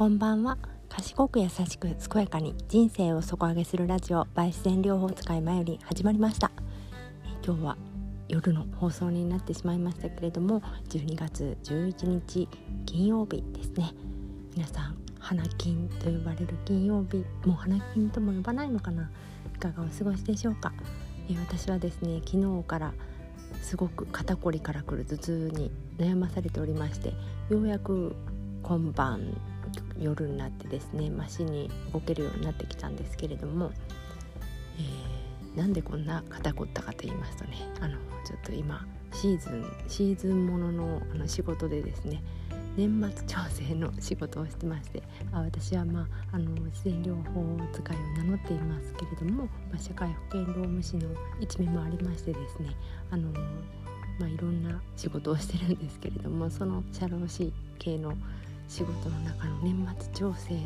こんばんは。賢く優しく健やかに人生を底上げするラジオ by 自然療法使いまより始まりました。今日は夜の放送になってしまいましたけれども12月11日金曜日ですね。皆さん花金と呼ばれる金曜日もう花金とも呼ばないのかな。いかがお過ごしでしょうか。え私はですね昨日からすごく肩こりからくる頭痛に悩まされておりましてようやく今晩夜になってですねマシに動けるようになってきたんですけれども、えー、なんでこんな肩こったかと言いますとねあのちょっと今シーズンシーズンもののあの仕事でですね年末調整の仕事をしてましてあ私は、まあ、あの自然療法使いを名乗っていますけれども、まあ、社会保険労務士の一面もありましてですねあの、まあ、いろんな仕事をしてるんですけれどもその社労士系の仕事の中の年末調整の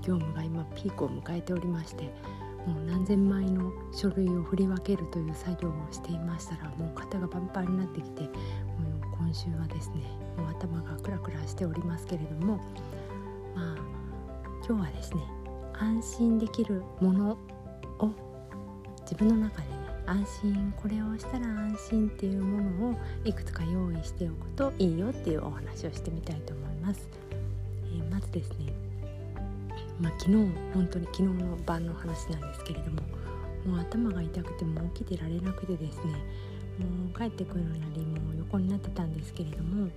業務が今ピークを迎えておりましてもう何千枚の書類を振り分けるという作業をしていましたらもう肩がパンパンになってきてもう今週はですねもう頭がクラクラしておりますけれどもまあ今日はですね安心できるものを自分の中でね安心これをしたら安心っていうものをいくつか用意しておくといいよっていうお話をしてみたいと思います。ですね、まあ、昨日本当に昨日の晩の話なんですけれどももう頭が痛くてもう起きてられなくてですねもう帰ってくるなりもう横になってたんですけれども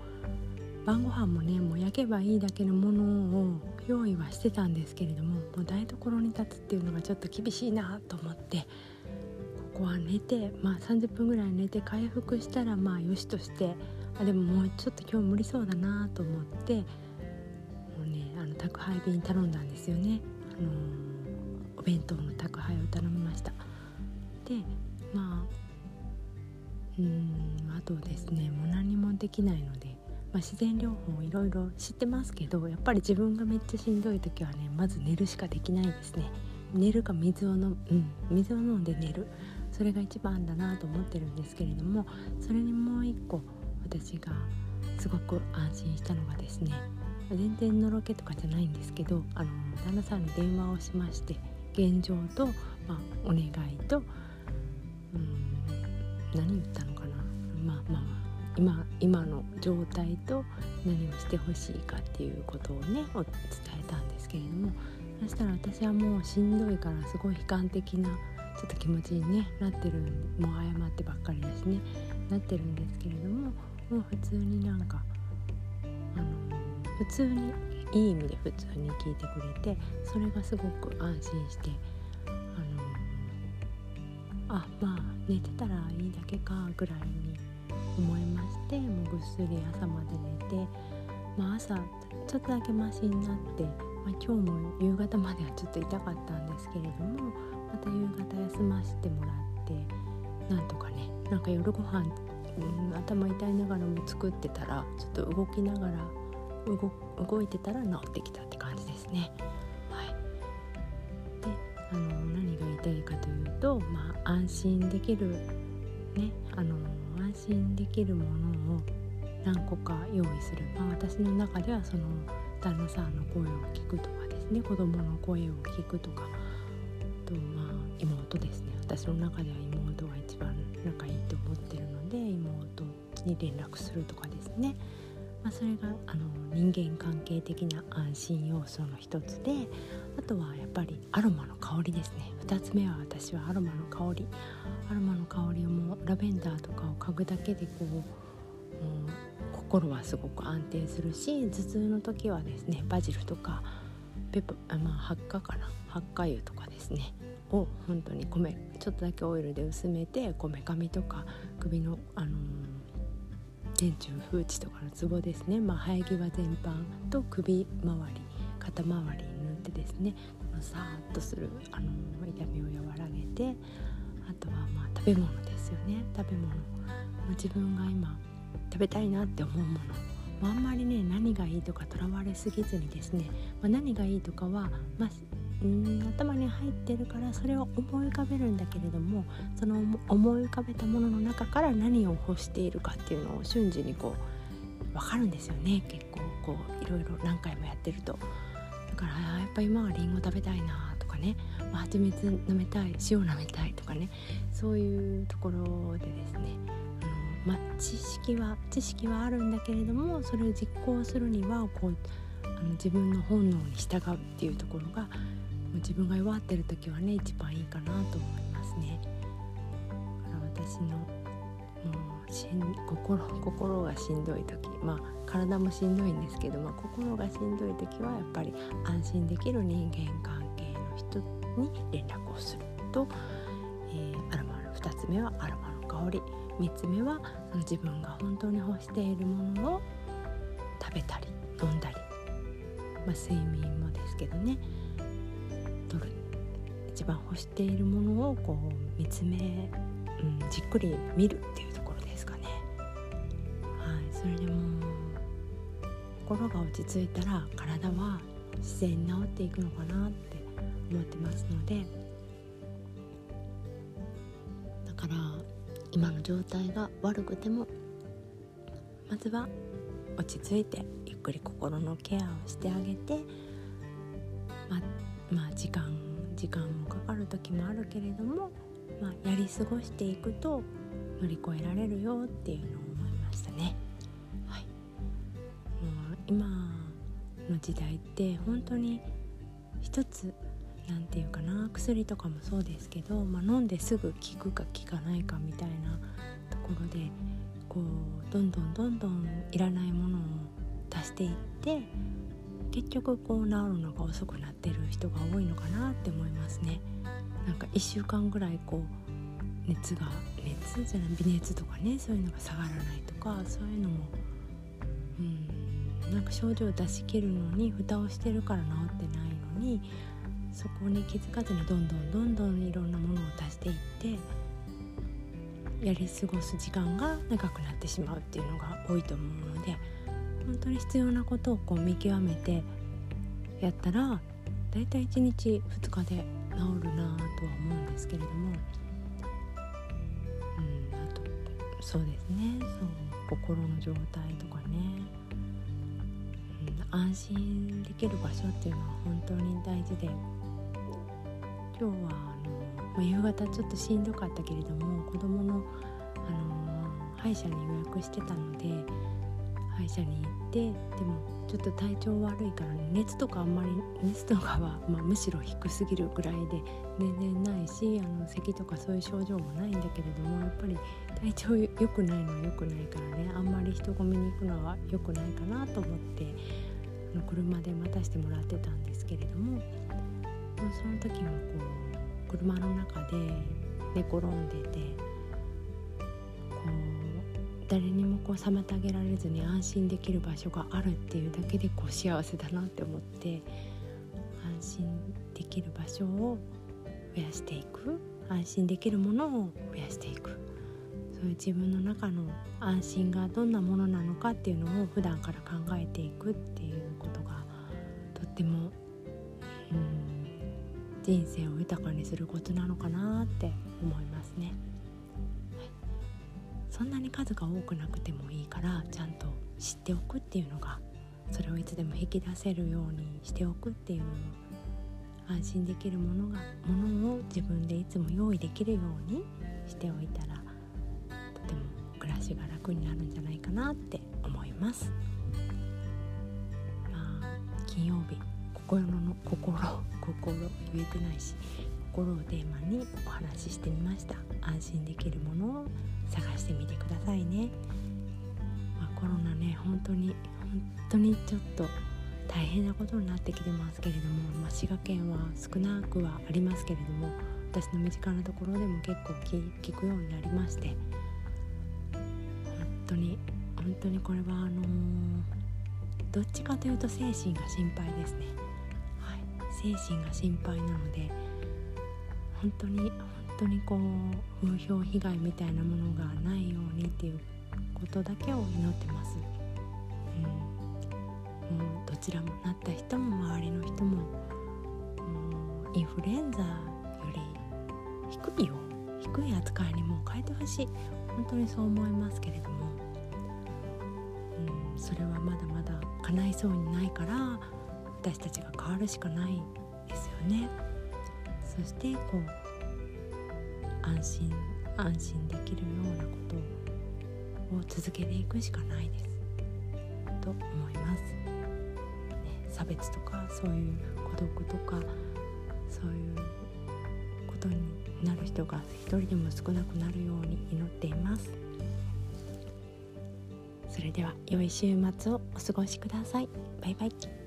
晩ご飯もねもう焼けばいいだけのものを用意はしてたんですけれどももう台所に立つっていうのがちょっと厳しいなと思ってここは寝てまあ30分ぐらい寝て回復したらまあよしとしてあでももうちょっと今日無理そうだなと思って宅配便頼んだんですよね、あのー、お弁当の宅配を頼みました。でまあうんあとですねもう何もできないので、まあ、自然療法いろいろ知ってますけどやっぱり自分がめっちゃしんどい時はねまず寝るしかできないですね。寝るか水を飲む、うん、水を飲んで寝る。それが一番だなと思ってるんですけれどもそれにもう一個私がすごく安心したのがですね全然のろけとかじゃないんですけどあの旦那さんに電話をしまして現状と、まあ、お願いとうん何言ったのかな。まあまあ今今の状態と何をしてほしいかっていうことをね伝えたんですけれどもそしたら私はもうしんどいからすごい悲観的なちょっと気持ちに、ね、なってるもう謝ってばっかりだしねなってるんですけれどももう普通になんか普通にいい意味で普通に聞いてくれてそれがすごく安心してあのあまあ寝てたらいいだけかぐらいに思いましてもうぐっすり朝まで寝て、まあ、朝ちょっとだけマシになって、まあ、今日も夕方まではちょっと痛かったんですけれどもまた夕方休ませてもらってなんとかねなんか夜ご飯、うん、頭痛いながらも作ってたらちょっと動きながら動いてたら治ってきたって感じですね。はい、であの何が言いたいかというと、まあ、安心できる、ね、あの安心できるものを何個か用意する、まあ、私の中ではその旦那さんの声を聞くとかですね。子供の声を聞くとか。とまあ妹ですね。私の中では妹が一番仲いいと思ってるので妹に連絡するとかですね。まあ、それがあの人間関係的な安心要素の一つであとはやっぱりアロマの香りですね。2つ目は私はアロマの香り。アロマの香りをもうラベンダーとかを嗅ぐだけでこう、うん、心はすごく安定するし頭痛の時はですねバジルとかペプあ、まあ、ハッカかな？ハッカ油とかですね。を本当に米ちょっとだけオイルで薄めてこめかみとか首の、あのー天中風地とかのツボですね、まあ、生え際全般と首周り肩周りに塗ってですねこのさーっとするあの痛みを和らげてあとはまあ食べ物ですよね。食べ物、自分が今食べたいなって思うもの、あんまりね何がいいとかとらわれすぎずにですね、まあ、何がいいとかは、まあ、うん頭に入ってるからそれを思い浮かべるんだけれどもその思い浮かべたものの中から何を欲しているかっていうのを瞬時にこう分かるんですよね。結構こういろいろ何回もやってると。だからやっぱ今はりんご食べたいなとかね、蜂蜜飲めたい塩飲めたいとかね。そういうところでですね。あの、まあ、知識は知識はあるんだけれどもそれを実行するにはこうあの自分の本能に従うっていうところが自分が弱ってる時はね一番いいかなと思いますね。から私のもうしん心心がしんどい時まあ体もしんどいんですけど、まあ、心がしんどい時はやっぱり安心できる人間関係の人に連絡をすると、えー、アロマの2つ目はアロマの香り。3つ目はその自分が本当に欲しているものを食べたり飲んだり、まあ、睡眠もですけどね。一番欲しているものをこう見つめ、うん、じっくり見るっていうところですかね。はい、それでも心が落ち着いたら体は自然に治っていくのかなって思ってますのでだから今の状態が悪くてもまずは落ち着いてゆっくり心のケアをしてあげてままあ時間時間もかかる時もあるけれども、まあ、やり過ごしていくと乗り越えられるよっていうのを思いましたね。はい、もう今の時代って本当に一つ何て言うかな薬とかもそうですけど、まあ、飲んですぐ効くか効かないかみたいなところでこうどんどんどんどんいらないものを出していって結局こう治るのが遅くなってる人が多いのかなって思いますね。なんか1週間ぐらいこう熱が熱じゃない微熱とかねそういうのが下がらないとかそういうのもうんなんか症状を出し切るのに蓋をしてるから治ってないのにそこに気づかずにどんどんどんどんいろんなものを足していってやり過ごす時間が長くなってしまうっていうのが多いと思うので本当に必要なことをこう見極めてやったらだいたい1日2日で治るなとは思うんですけれども、うん、あとそうですね。そう心の状態とかね、うん、安心できる場所っていうのは本当に大事で。今日はあの、まあ、夕方ちょっとしんどかったけれども子供のあの歯医者に予約してたので歯医者に行ってでもちょっと体調悪いから、ね、熱とかあんまり熱とかは、まあ、むしろ低すぎるぐらいで全然ないしあの咳とかそういう症状もないんだけれどもやっぱり体調良くないのは良くないからねあんまり人混みに行くのは良くないかなと思ってあの車で待たせてもらってたんですけれどもその時もこう車の中で寝転んでて誰にもこう妨げられずに安心できる場所があるっていうだけでこう幸せだなって思って安心できる場所を増やしていく安心できるものを増やしていくそういう自分の中の安心がどんなものなのかっていうのを普段から考えていくっていうことがとっても、うん、人生を豊かにすることなのかなって思いますね。そんなに数が多くなくてもいいからちゃんと知っておくっていうのがそれをいつでも引き出せるようにしておくっていう安心できるものがものを自分でいつも用意できるようにしておいたらとても暮らしが楽になるんじゃないかなって思います。まあ金曜日心の心心言えてないし心をテーマにお話ししてみました。安心できるものを探してみてくださいね、まあ、コロナね本当に本当にちょっと大変なことになってきてますけれども、まあ、滋賀県は少なくはありますけれども私の身近なところでも結構聞くようになりまして本当に本当にこれはあのー、どっちかというと精神が心配ですね、はい、精神が心配なので本当に本当にこう風評被害みたいなものがないようにっていうことだけを祈ってます。うん、もうどちらもなった人も周りの人ももうインフルエンザより低いよ。低い扱いにもう変えてほしい。本当にそう思いますけれども、うん、それはまだまだ叶いそうにないから私たちが変わるしかないですよね。そしてこう安心安心できるようなことを続けていくしかないです。と思います、ね、差別とかそういう孤独とかそういうことになる人が一人でも少なくなるように祈っています。それでは良い週末をお過ごしください。バイバイ。